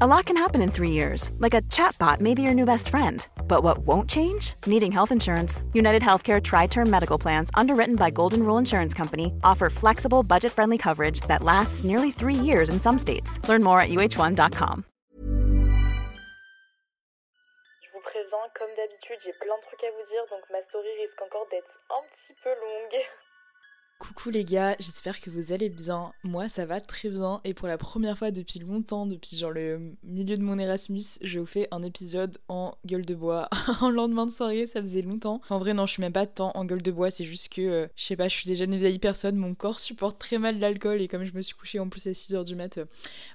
A lot can happen in three years, like a chatbot may be your new best friend. But what won't change? Needing health insurance. United Healthcare Tri Term Medical Plans, underwritten by Golden Rule Insurance Company, offer flexible, budget friendly coverage that lasts nearly three years in some states. Learn more at uh1.com. Je vous présente, comme d'habitude, j'ai plein de trucs à vous dire, donc ma story risque encore d'être un petit peu longue. Coucou les gars, j'espère que vous allez bien. Moi ça va très bien et pour la première fois depuis longtemps, depuis genre le milieu de mon Erasmus, je vous fais un épisode en gueule de bois en lendemain de soirée, ça faisait longtemps. En vrai non, je suis même pas tant en gueule de bois, c'est juste que euh, je sais pas, je suis déjà une vieille personne, mon corps supporte très mal l'alcool et comme je me suis couchée en plus à 6h du mat. Euh.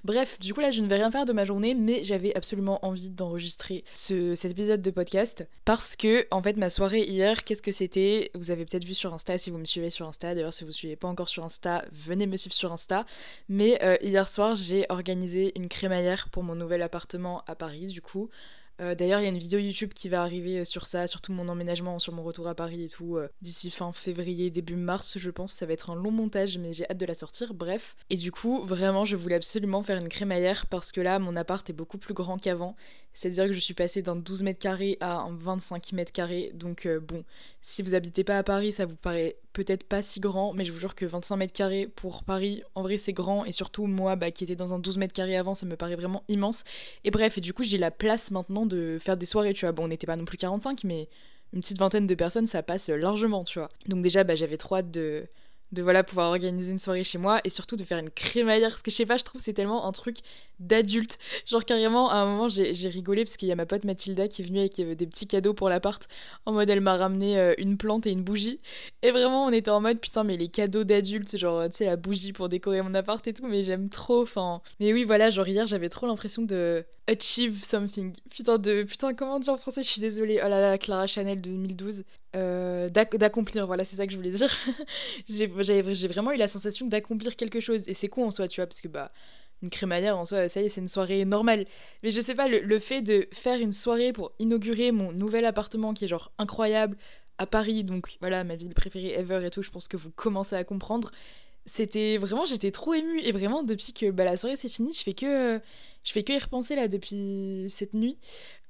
Bref, du coup là je ne vais rien faire de ma journée, mais j'avais absolument envie d'enregistrer ce, cet épisode de podcast parce que en fait ma soirée hier, qu'est-ce que c'était? Vous avez peut-être vu sur Insta si vous me suivez sur Insta, d'ailleurs si vous suivez pas encore sur Insta, venez me suivre sur Insta. Mais euh, hier soir, j'ai organisé une crémaillère pour mon nouvel appartement à Paris, du coup. Euh, d'ailleurs, il y a une vidéo YouTube qui va arriver euh, sur ça, sur tout mon emménagement, sur mon retour à Paris et tout, d'ici fin février, début mars, je pense. Ça va être un long montage, mais j'ai hâte de la sortir. Bref. Et du coup, vraiment, je voulais absolument faire une crémaillère parce que là, mon appart est beaucoup plus grand qu'avant. C'est-à-dire que je suis passée d'un 12 mètres carrés à un 25 mètres carrés. Donc, bon, si vous habitez pas à Paris, ça vous paraît peut-être pas si grand, mais je vous jure que 25 mètres carrés pour Paris, en vrai c'est grand, et surtout moi bah, qui étais dans un 12 mètres carrés avant, ça me paraît vraiment immense. Et bref, et du coup j'ai la place maintenant de faire des soirées, tu vois. Bon, on n'était pas non plus 45, mais une petite vingtaine de personnes, ça passe largement, tu vois. Donc déjà, bah, j'avais trop de de voilà pouvoir organiser une soirée chez moi et surtout de faire une crémaillère parce que je sais pas je trouve c'est tellement un truc d'adulte. Genre carrément à un moment j'ai rigolé parce qu'il y a ma pote Mathilda qui est venue avec des petits cadeaux pour l'appart. En mode elle m'a ramené euh, une plante et une bougie. Et vraiment on était en mode putain mais les cadeaux d'adultes genre tu sais la bougie pour décorer mon appart et tout mais j'aime trop enfin. Mais oui voilà genre hier j'avais trop l'impression de achieve something. Putain de putain comment dire en français? Je suis désolée. Oh là là Clara Chanel de 2012 euh, d'accomplir, voilà, c'est ça que je voulais dire. j'ai vraiment eu la sensation d'accomplir quelque chose. Et c'est con en soi, tu vois, parce que bah, une crémaillère en soi, ça y est, c'est une soirée normale. Mais je sais pas, le, fait de faire une soirée pour inaugurer mon nouvel appartement qui est genre incroyable à Paris, donc voilà, ma ville préférée ever et tout, je pense que vous commencez à comprendre. C'était vraiment, j'étais trop émue. Et vraiment, depuis que bah, la soirée c'est fini, je fais que. Je fais que y repenser là depuis cette nuit.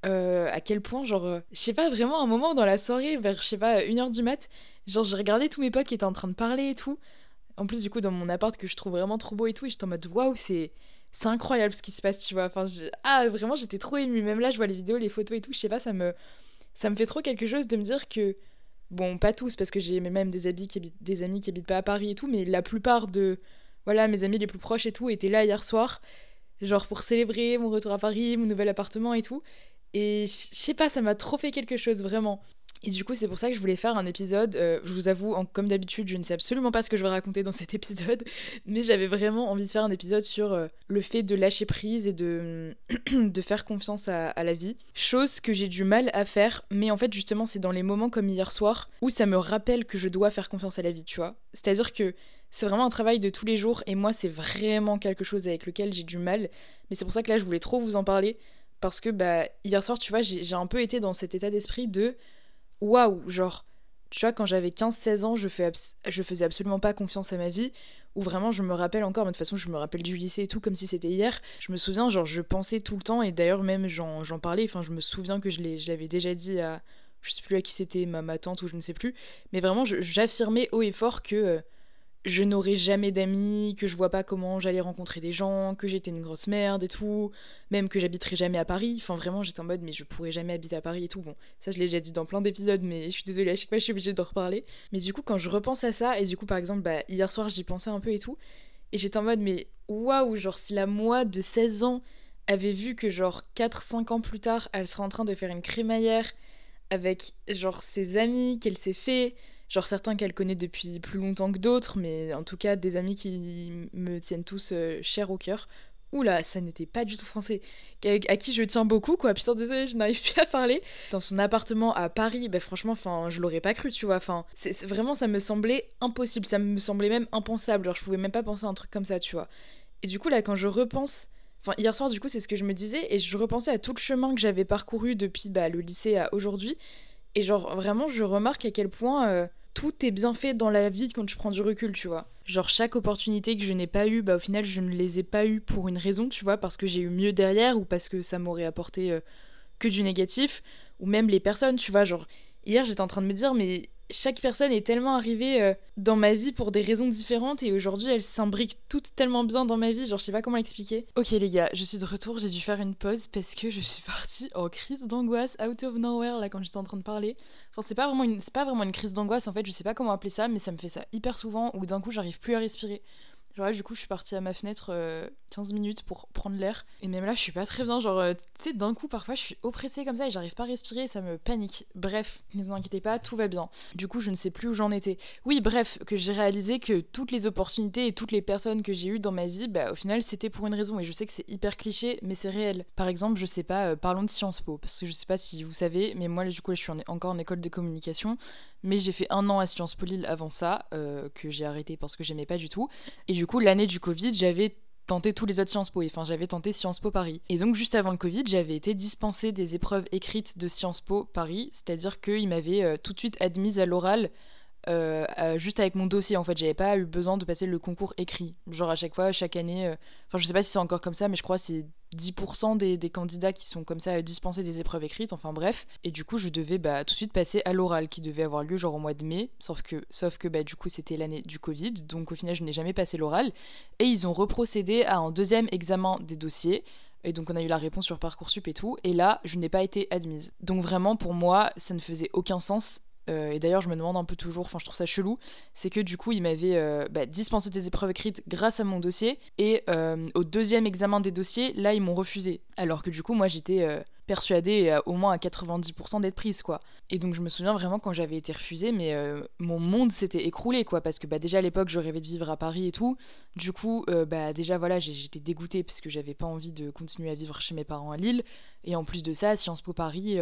Euh, à quel point, genre, euh, je sais pas, vraiment un moment dans la soirée, vers, je sais pas, 1h du mat, genre, j'ai regardé tous mes potes qui étaient en train de parler et tout. En plus, du coup, dans mon appart que je trouve vraiment trop beau et tout, et j'étais en mode waouh, c'est. C'est incroyable ce qui se passe, tu vois. Enfin, ah, vraiment, j'étais trop émue. Même là, je vois les vidéos, les photos et tout. Je sais pas, ça me, ça me fait trop quelque chose de me dire que, bon, pas tous, parce que j'ai même des, amis qui habitent, des amis qui habitent pas à Paris et tout, mais la plupart de, voilà, mes amis les plus proches et tout étaient là hier soir, genre pour célébrer mon retour à Paris, mon nouvel appartement et tout. Et je sais pas, ça m'a trop fait quelque chose, vraiment. Et du coup, c'est pour ça que je voulais faire un épisode. Euh, je vous avoue, comme d'habitude, je ne sais absolument pas ce que je vais raconter dans cet épisode, mais j'avais vraiment envie de faire un épisode sur euh, le fait de lâcher prise et de, de faire confiance à, la vie. Chose que j'ai du mal à faire, mais en fait, justement, c'est dans les moments comme hier soir où ça me rappelle que je dois faire confiance à la vie, tu vois. C'est-à-dire que c'est vraiment un travail de tous les jours, et moi, c'est vraiment quelque chose avec lequel j'ai du mal. Mais c'est pour ça que là, je voulais trop vous en parler parce que bah, hier soir, tu vois, j'ai un peu été dans cet état d'esprit de waouh, genre, tu vois, quand j'avais 15-16 ans, je, fais je faisais absolument pas confiance à ma vie, où vraiment je me rappelle encore, mais de toute façon je me rappelle du lycée et tout comme si c'était hier. Je me souviens, genre je pensais tout le temps et d'ailleurs même j'en parlais, enfin je me souviens que je l'avais déjà dit à, je sais plus à qui c'était, ma, ma tante ou je ne sais plus, mais vraiment j'affirmais haut et fort que euh, je n'aurais jamais d'amis, que je vois pas comment j'allais rencontrer des gens, que j'étais une grosse merde et tout, même que j'habiterais jamais à Paris. Enfin, vraiment, j'étais en mode, mais je pourrais jamais habiter à Paris et tout. Bon, ça, je l'ai déjà dit dans plein d'épisodes, mais je suis désolée, à chaque fois, je suis obligée d'en reparler. Mais du coup, quand je repense à ça, et du coup, par exemple, bah, hier soir, j'y pensais un peu et tout, et j'étais en mode, mais waouh, genre, si la moi de 16 ans avait vu que, genre, 4-5 ans plus tard, elle serait en train de faire une crémaillère avec, genre, ses amis qu'elle s'est fait genre certains qu'elle connaît depuis plus longtemps que d'autres, mais en tout cas des amis qui me tiennent tous euh, cher au cœur. Oula, ça n'était pas du tout français. À, qui je tiens beaucoup, quoi. Putain, désolé, je n'arrive plus à parler. Dans son appartement à Paris, bah franchement, enfin, je l'aurais pas cru, tu vois. Enfin, c'est vraiment, ça me semblait impossible. Ça me semblait même impensable. Genre, je pouvais même pas penser à un truc comme ça, tu vois. Et du coup, là, quand je repense. Enfin, hier soir, du coup, c'est ce que je me disais. Et je repensais à tout le chemin que j'avais parcouru depuis bah, le lycée à aujourd'hui. Et genre, vraiment, je remarque à quel point. Euh, tout est bien fait dans la vie quand tu prends du recul, tu vois. Genre chaque opportunité que je n'ai pas eue, bah au final je ne les ai pas eues pour une raison, tu vois, parce que j'ai eu mieux derrière ou parce que ça m'aurait apporté euh, que du négatif, ou même les personnes, tu vois, genre hier j'étais en train de me dire mais chaque personne est tellement arrivée euh, dans ma vie pour des raisons différentes et aujourd'hui elles s'imbriquent toutes tellement bien dans ma vie, genre je sais pas comment expliquer. Ok les gars, je suis de retour, j'ai dû faire une pause parce que je suis partie en crise d'angoisse out of nowhere là quand j'étais en train de parler. Enfin c'est pas vraiment c'est pas vraiment une crise d'angoisse en fait, je sais pas comment appeler ça mais ça me fait ça hyper souvent où d'un coup j'arrive plus à respirer du coup, je suis partie à ma fenêtre 15 euh, minutes pour prendre l'air. Et même là, je suis pas très bien. Genre, euh, tu sais, d'un coup, parfois, je suis oppressée comme ça et j'arrive pas à respirer et ça me panique. Bref, ne vous inquiétez pas, tout va bien. Du coup, je ne sais plus où j'en étais. Oui, bref, que j'ai réalisé que toutes les opportunités et toutes les personnes que j'ai eues dans ma vie, bah, au final, c'était pour une raison. Et je sais que c'est hyper cliché, mais c'est réel. Par exemple, je sais pas, euh, parlons de Sciences Po. Parce que je sais pas si vous savez, mais moi, du coup, je suis encore en école de communication mais j'ai fait un an à Sciences Po Lille avant ça, euh, que j'ai arrêté parce que j'aimais pas du tout. Et du coup, l'année du Covid, j'avais tenté tous les autres Sciences Po, enfin j'avais tenté Sciences Po Paris. Et donc juste avant le Covid, j'avais été dispensée des épreuves écrites de Sciences Po Paris, c'est-à-dire qu'ils m'avaient euh, tout de suite admise à l'oral euh, juste avec mon dossier en fait j'avais pas eu besoin de passer le concours écrit genre à chaque fois chaque année enfin je sais pas si c'est encore comme ça mais je crois c'est 10% des, candidats qui sont comme ça dispensés des épreuves écrites, enfin bref. Et du coup, je devais bah, tout de suite passer à l'oral qui devait avoir lieu genre au mois de mai, sauf que, sauf que bah, du coup, c'était l'année du Covid, donc au final, je n'ai jamais passé l'oral. Et ils ont reprocédé à un deuxième examen des dossiers. Et donc on a eu la réponse sur Parcoursup et tout. Et là, je n'ai pas été admise. Donc vraiment, pour moi, ça ne faisait aucun sens euh, et d'ailleurs, je me demande un peu toujours, enfin, je trouve ça chelou, c'est que du coup, il m'avait euh, bah, dispensé des épreuves écrites grâce à mon dossier, et euh, au deuxième examen des dossiers, là, ils m'ont refusé. Alors que du coup, moi, j'étais persuadée au moins à 90% d'être prise, quoi. Et donc, je me souviens vraiment quand j'avais été refusée, mais mon monde s'était écroulé, quoi, parce que bah, déjà à l'époque, je rêvais de vivre à Paris et tout. Du coup, bah, déjà, voilà, j'étais dégoûtée parce que j'avais pas envie de continuer à vivre chez mes parents à Lille. Et en plus de ça, Sciences Po Paris,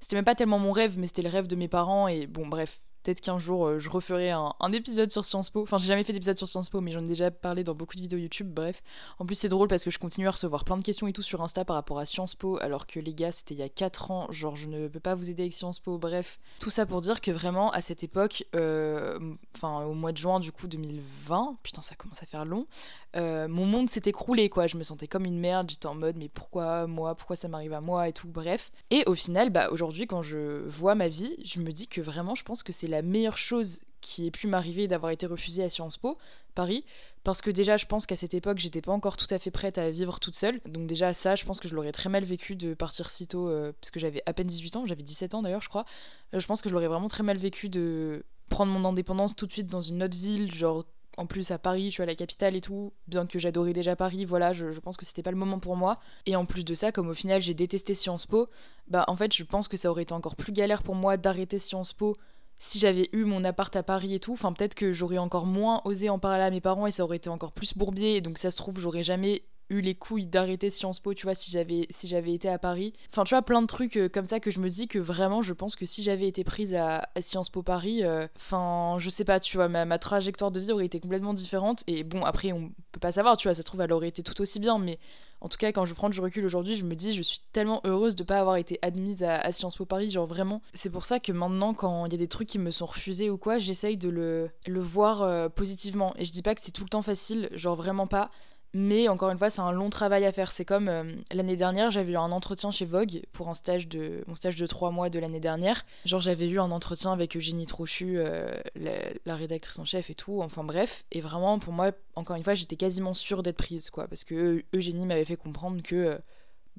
c'était même pas tellement mon rêve, mais c'était le rêve de mes parents. Et bon, bref, peut-être qu'un jour euh, je referai un, épisode sur Sciences Po. Enfin, j'ai jamais fait d'épisode sur Sciences Po, mais j'en ai déjà parlé dans beaucoup de vidéos YouTube. Bref, en plus, c'est drôle parce que je continue à recevoir plein de questions et tout sur Insta par rapport à Sciences Po, alors que les gars, c'était il y a 4 ans. Genre, je ne peux pas vous aider avec Sciences Po. Bref, tout ça pour dire que vraiment, à cette époque, euh, enfin, au mois de juin du coup 2020, putain, ça commence à faire long, euh, mon monde s'est écroulé, quoi. Je me sentais comme une merde. J'étais en mode, mais pourquoi moi? Pourquoi ça m'arrive à moi? Et tout. Bref. Et au final, bah, aujourd'hui, quand je vois ma vie, je me dis que vraiment, je pense que c'est la meilleure chose qui ait pu m'arriver d'avoir été refusée à Sciences Po Paris parce que déjà je pense qu'à cette époque j'étais pas encore tout à fait prête à vivre toute seule donc déjà ça je pense que je l'aurais très mal vécu de partir si tôt euh, parce que j'avais à peine 18 ans j'avais 17 ans d'ailleurs je crois euh, je pense que je l'aurais vraiment très mal vécu de prendre mon indépendance tout de suite dans une autre ville genre en plus à Paris, tu vois, la capitale et tout, bien que j'adorais déjà Paris, voilà, je, je pense que c'était pas le moment pour moi. Et en plus de ça, comme au final j'ai détesté Sciences Po, bah en fait je pense que ça aurait été encore plus galère pour moi d'arrêter Sciences Po si j'avais eu mon appart à Paris et tout, enfin peut-être que j'aurais encore moins osé en parler à mes parents et ça aurait été encore plus bourbier. Et donc ça se trouve, j'aurais jamais eu les couilles d'arrêter Sciences Po, tu vois, si j'avais si j'avais été à Paris. Enfin, tu vois, plein de trucs euh, comme ça que je me dis que vraiment, je pense que si j'avais été prise à, Sciences Po Paris, euh, enfin, je sais pas, tu vois, ma, ma, trajectoire de vie aurait été complètement différente. Et bon, après, on peut pas savoir, tu vois, ça se trouve, elle aurait été tout aussi bien, mais en tout cas, quand je prends du recul aujourd'hui, je me dis, je suis tellement heureuse de pas avoir été admise à, Sciences Po Paris, genre vraiment. C'est pour ça que maintenant, quand il y a des trucs qui me sont refusés ou quoi, j'essaye de le, le voir euh, positivement. Et je dis pas que c'est tout le temps facile, genre vraiment pas. Mais encore une fois, c'est un long travail à faire. C'est comme euh, l'année dernière, j'avais eu un entretien chez Vogue pour un stage de mon stage de trois mois de l'année dernière. Genre, j'avais eu un entretien avec Eugénie Trochu, euh, la, rédactrice en chef et tout. Enfin bref, et vraiment pour moi, encore une fois, j'étais quasiment sûre d'être prise, quoi, parce que Eugénie m'avait fait comprendre que euh,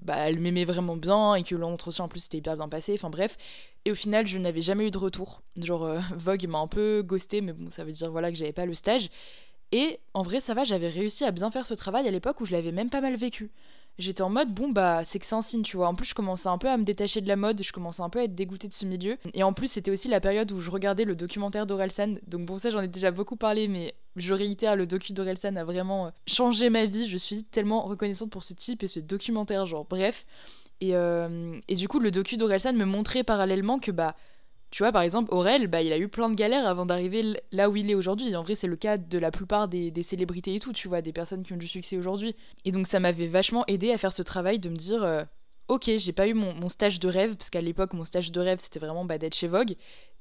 bah, elle m'aimait vraiment bien et que l'entretien en plus c'était hyper bien passé. Enfin bref, et au final, je n'avais jamais eu de retour. Genre, Vogue m'a un peu ghosté, mais bon, ça veut dire voilà que j'avais pas le stage. Et en vrai, ça va, j'avais réussi à bien faire ce travail à l'époque où je l'avais même pas mal vécu. J'étais en mode, bon, bah, c'est que c'est un signe, tu vois. En plus, je commençais un peu à me détacher de la mode, je commençais un peu à être dégoûtée de ce milieu. Et en plus, c'était aussi la période où je regardais le documentaire d'Orelsan. Donc, bon, ça, j'en ai déjà beaucoup parlé, mais je réitère, le docu d'Orelsan a vraiment euh, changé ma vie. Je suis tellement reconnaissante pour ce type et ce documentaire, genre, bref. Et, euh, et du coup, le docu d'Orelsan me montrait parallèlement que, bah, tu vois, par exemple, Aurel, bah, il a eu plein de galères avant d'arriver là où il est aujourd'hui. En vrai, c'est le cas de la plupart des, célébrités et tout, tu vois, des personnes qui ont du succès aujourd'hui. Et donc, ça m'avait vachement aidé à faire ce travail de me dire, euh, ok, j'ai pas eu mon, stage de rêve, parce qu'à l'époque, mon stage de rêve, c'était vraiment bah, d'être chez Vogue.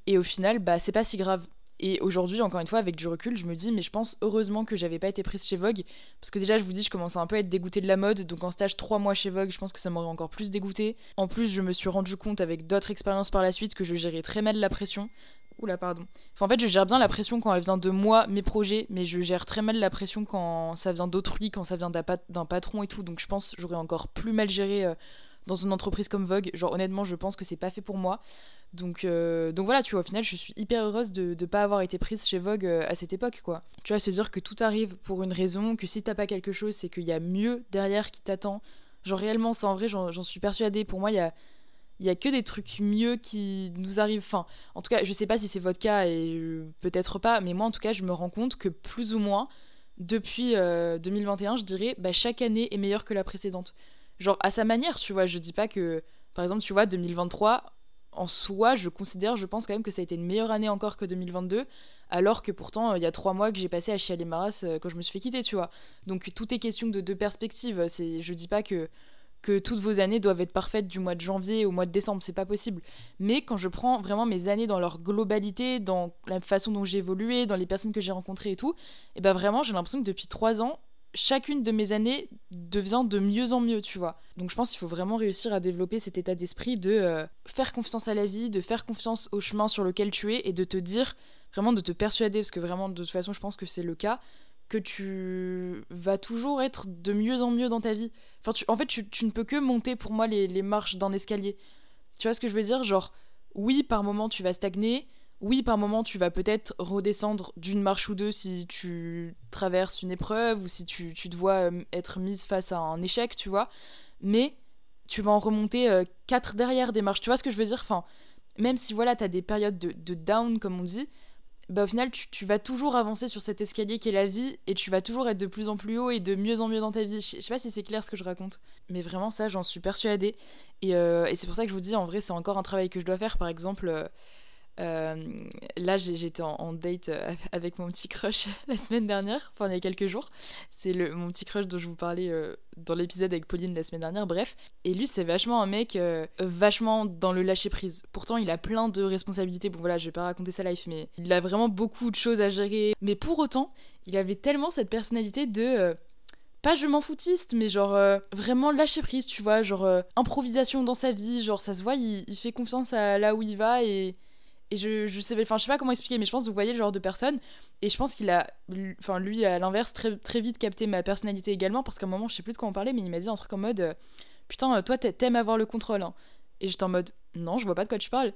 Et au final, bah, c'est pas si grave. Et aujourd'hui, encore une fois, avec du recul, je me dis, mais je pense heureusement que j'avais pas été prise chez Vogue. Parce que déjà, je vous dis, je commençais un peu à être dégoûtée de la mode. Donc en stage 3 mois chez Vogue, je pense que ça m'aurait encore plus dégoûtée. En plus, je me suis rendu compte avec d'autres expériences par la suite que je gérais très mal la pression. Oula, pardon. Enfin, en fait, je gère bien la pression quand elle vient de moi, mes projets, mais je gère très mal la pression quand ça vient d'autrui, quand ça vient d'un patron et tout. Donc je pense que j'aurais encore plus mal géré euh, dans une entreprise comme Vogue. Genre, honnêtement, je pense que c'est pas fait pour moi. Donc, euh, donc voilà, tu vois, au final, je suis hyper heureuse de ne pas avoir été prise chez Vogue euh, à cette époque, quoi. Tu vois, se dire que tout arrive pour une raison, que si t'as pas quelque chose, c'est qu'il y a mieux derrière qui t'attend. Genre, réellement, c'est en vrai, j'en suis persuadée. Pour moi, il y a, y a que des trucs mieux qui nous arrivent. Enfin, en tout cas, je sais pas si c'est votre cas et euh, peut-être pas, mais moi, en tout cas, je me rends compte que plus ou moins, depuis 2021, je dirais, bah, chaque année est meilleure que la précédente. Genre, à sa manière, tu vois, je dis pas que. Par exemple, tu vois, 2023, en soi, je considère, je pense quand même que ça a été une meilleure année encore que 2022, alors que pourtant, il y a trois mois que j'ai passé à chialer Maras euh, quand je me suis fait quitter, tu vois. Donc tout est question de, de perspective. C'est, je dis pas que, toutes vos années doivent être parfaites du mois de janvier au mois de décembre, c'est pas possible. Mais quand je prends vraiment mes années dans leur globalité, dans la façon dont j'ai évolué, dans les personnes que j'ai rencontrées et tout, et ben vraiment, j'ai l'impression que depuis trois ans, chacune de mes années devient de mieux en mieux, tu vois. Donc je pense qu'il faut vraiment réussir à développer cet état d'esprit de euh, faire confiance à la vie, de faire confiance au chemin sur lequel tu es et de te dire, vraiment de te persuader, parce que vraiment de toute façon je pense que c'est le cas, que tu vas toujours être de mieux en mieux dans ta vie. En fait, tu, ne peux que monter pour moi les, les marches d'un escalier. Tu vois ce que je veux dire? Genre, oui, par moment tu vas stagner, oui, par moment, tu vas peut-être redescendre d'une marche ou deux si tu traverses une épreuve ou si tu, tu te vois euh, être mise face à un échec, tu vois. Mais tu vas en remonter euh, quatre derrière des marches. Tu vois ce que je veux dire? Enfin, même si voilà, tu as des périodes de, down, comme on dit, bah, au final, tu, vas toujours avancer sur cet escalier qui est la vie et tu vas toujours être de plus en plus haut et de mieux en mieux dans ta vie. Je, sais pas si c'est clair ce que je raconte, mais vraiment, ça, j'en suis persuadée. Et, euh, et c'est pour ça que je vous dis, en vrai, c'est encore un travail que je dois faire. Par exemple. Là, j'étais en, date euh, avec mon petit crush la semaine dernière, enfin il y a quelques jours. C'est mon petit crush dont je vous parlais euh, dans l'épisode avec Pauline la semaine dernière, bref. Et lui, c'est vachement un mec vachement dans le lâcher prise. Pourtant, il a plein de responsabilités. Bon, voilà, je vais pas raconter sa life, mais il a vraiment beaucoup de choses à gérer. Mais pour autant, il avait tellement cette personnalité de pas je m'en foutiste, mais genre vraiment lâcher prise, tu vois, genre improvisation dans sa vie, genre ça se voit, il, il, fait confiance à là où il va et et je, je sais enfin je sais pas comment expliquer mais je pense que vous voyez le genre de personne. Et je pense qu'il a enfin lui à l'inverse très très vite capté ma personnalité également parce qu'à un moment je sais plus de quoi on parlait mais il m'a dit un truc en mode euh, putain euh, toi t'aimes avoir le contrôle hein. et j'étais en mode non je vois pas de quoi tu parles.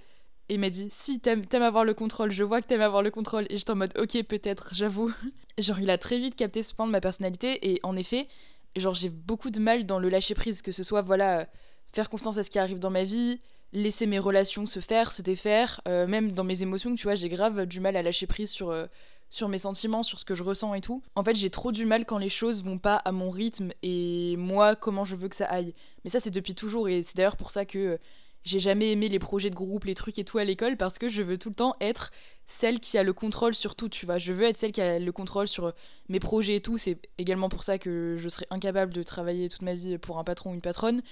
Et il m'a dit si t'aimes avoir le contrôle je vois que t'aimes avoir le contrôle. Et j'étais en mode ok peut-être j'avoue. Genre il a très vite capté ce point de ma personnalité et en effet genre j'ai beaucoup de mal dans le lâcher prise que ce soit voilà faire confiance à ce qui arrive dans ma vie laisser mes relations se faire, se défaire, euh, même dans mes émotions, tu vois, j'ai grave du mal à lâcher prise sur, euh, sur mes sentiments, sur ce que je ressens et tout. En fait, j'ai trop du mal quand les choses vont pas à mon rythme et moi, comment je veux que ça aille. Mais ça, c'est depuis toujours et c'est d'ailleurs pour ça que j'ai jamais aimé les projets de groupe, les trucs et tout à l'école parce que je veux tout le temps être celle qui a le contrôle sur tout, tu vois. Je veux être celle qui a le contrôle sur mes projets et tout. C'est également pour ça que je serais incapable de travailler toute ma vie pour un patron ou une patronne.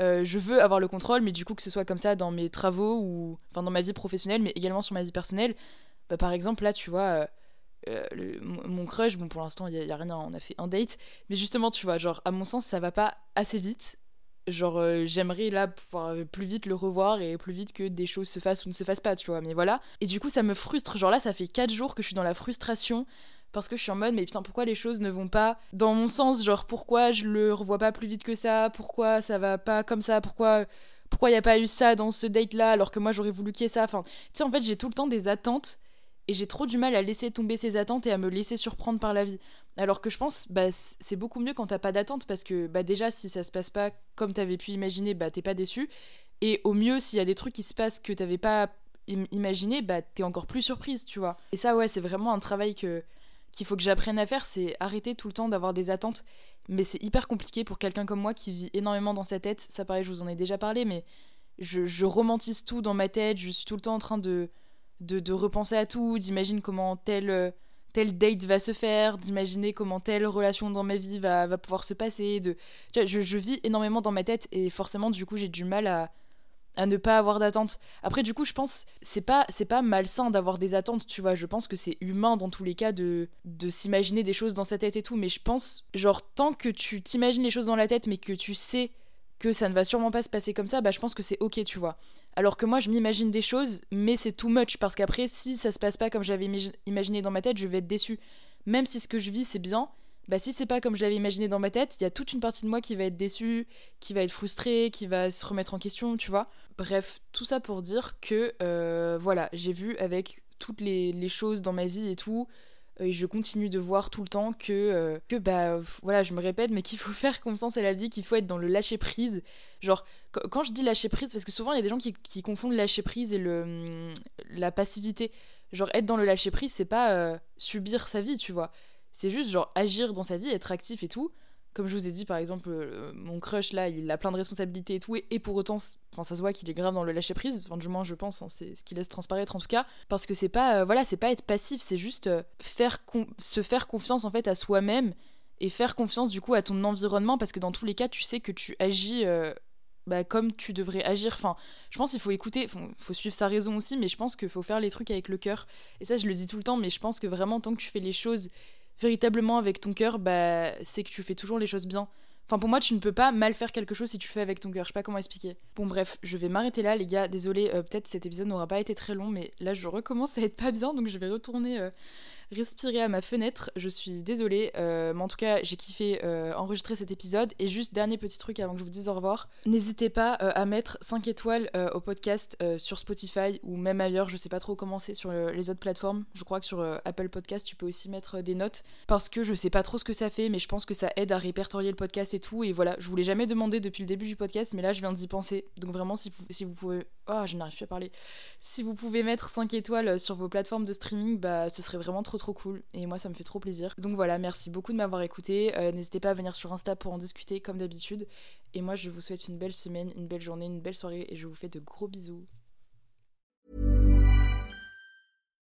Euh, je veux avoir le contrôle, mais du coup que ce soit comme ça dans mes travaux ou enfin dans ma vie professionnelle, mais également sur ma vie personnelle. Bah, par exemple, là, tu vois, euh, euh, mon crush, bon, pour l'instant, il n'y a, rien, on a fait un date, mais justement, tu vois, genre, à mon sens, ça va pas assez vite. Genre, j'aimerais là pouvoir plus vite le revoir et plus vite que des choses se fassent ou ne se fassent pas, tu vois, mais voilà. Et du coup, ça me frustre. Genre là, ça fait 4 jours que je suis dans la frustration parce que je suis en mode, mais putain, pourquoi les choses ne vont pas dans mon sens? Genre, pourquoi je le revois pas plus vite que ça? Pourquoi ça va pas comme ça? Pourquoi pourquoi il n'y a pas eu ça dans ce date là alors que moi j'aurais voulu qu'il y ait ça? Enfin, tu sais, en fait, j'ai tout le temps des attentes et j'ai trop du mal à laisser tomber ces attentes et à me laisser surprendre par la vie. Alors que je pense, bah, c'est beaucoup mieux quand t'as pas d'attente parce que bah, déjà, si ça se passe pas comme t'avais pu imaginer, bah, t'es pas déçu. Et au mieux, s'il y a des trucs qui se passent que t'avais pas imaginé, bah, t'es encore plus surprise, tu vois. Et ça, ouais, c'est vraiment un travail que qu'il faut que j'apprenne à faire, c'est arrêter tout le temps d'avoir des attentes. Mais c'est hyper compliqué pour quelqu'un comme moi qui vit énormément dans sa tête. Ça, paraît, je vous en ai déjà parlé, mais je, je romantise tout dans ma tête. Je suis tout le temps en train de de, repenser à tout, d'imaginer comment tel, tel date va se faire, d'imaginer comment telle relation dans ma vie va, va pouvoir se passer. De... Je, je, vis énormément dans ma tête et forcément, du coup, j'ai du mal à, à ne pas avoir d'attente. Après, du coup, je pense c'est pas c'est pas malsain d'avoir des attentes, tu vois. Je pense que c'est humain dans tous les cas de, de s'imaginer des choses dans sa tête et tout. Mais je pense, genre, tant que tu t'imagines les choses dans la tête, mais que tu sais que ça ne va sûrement pas se passer comme ça, bah je pense que c'est ok, tu vois. Alors que moi, je m'imagine des choses, mais c'est too much parce qu'après, si ça se passe pas comme j'avais imaginé dans ma tête, je vais être déçue. Même si ce que je vis, c'est bien, bah si c'est pas comme je l'avais imaginé dans ma tête, il y a toute une partie de moi qui va être déçue, qui va être frustrée, qui va se remettre en question, tu vois. Bref, tout ça pour dire que, euh, voilà, j'ai vu avec toutes les, choses dans ma vie et tout, et je continue de voir tout le temps que, euh, que bah voilà, je me répète, mais qu'il faut faire confiance à la vie, qu'il faut être dans le lâcher prise. Genre, quand je dis lâcher prise, parce que souvent il y a des gens qui, qui confondent lâcher prise et le, hum, la passivité. Genre, être dans le lâcher prise, c'est pas euh, subir sa vie, tu vois. C'est juste, genre, agir dans sa vie, être actif et tout comme je vous ai dit, par exemple, euh, mon crush là, il a plein de responsabilités et tout, et, pour autant, enfin, ça se voit qu'il est grave dans le lâcher prise. Enfin, du moins, je pense, hein, c'est ce qu'il laisse transparaître en tout cas, parce que c'est pas, euh, voilà, c'est pas être passif, c'est juste euh, faire se faire confiance en fait à soi-même et faire confiance du coup à ton environnement, parce que dans tous les cas, tu sais que tu agis. Bah, comme tu devrais agir. Enfin, je pense qu'il faut écouter, il faut suivre sa raison aussi, mais je pense qu'il faut faire les trucs avec le cœur. Et ça, je le dis tout le temps, mais je pense que vraiment, tant que tu fais les choses véritablement avec ton cœur, bah, c'est que tu fais toujours les choses bien. Enfin, pour moi, tu ne peux pas mal faire quelque chose si tu fais avec ton cœur. Je sais pas comment expliquer. Bon, bref, je vais m'arrêter là, les gars. Désolé, euh, peut-être cet épisode n'aura pas été très long, mais là, je recommence à être pas bien, donc je vais retourner euh, respirer à ma fenêtre. Je suis désolée, euh, mais en tout cas, j'ai kiffé euh, enregistrer cet épisode. Et juste dernier petit truc avant que je vous dise au revoir. N'hésitez pas euh, à mettre 5 étoiles au podcast sur Spotify ou même ailleurs. Je sais pas trop comment c'est sur les autres plateformes. Je crois que sur Apple Podcast, tu peux aussi mettre des notes parce que je sais pas trop ce que ça fait, mais je pense que ça aide à répertorier le podcast et tout. Et voilà, je vous l'ai jamais demandé depuis le début du podcast, mais là, je viens d'y penser. Donc vraiment, si vous pouvez. Oh, je n'arrive plus à parler. Si vous pouvez mettre 5 étoiles sur vos plateformes de streaming, bah ce serait vraiment trop trop cool et moi ça me fait trop plaisir. Donc voilà, merci beaucoup de m'avoir écouté. Euh, n'hésitez pas à venir sur Insta pour en discuter comme d'habitude. Et moi je vous souhaite une belle semaine, une belle journée, une belle soirée et je vous fais de gros bisous.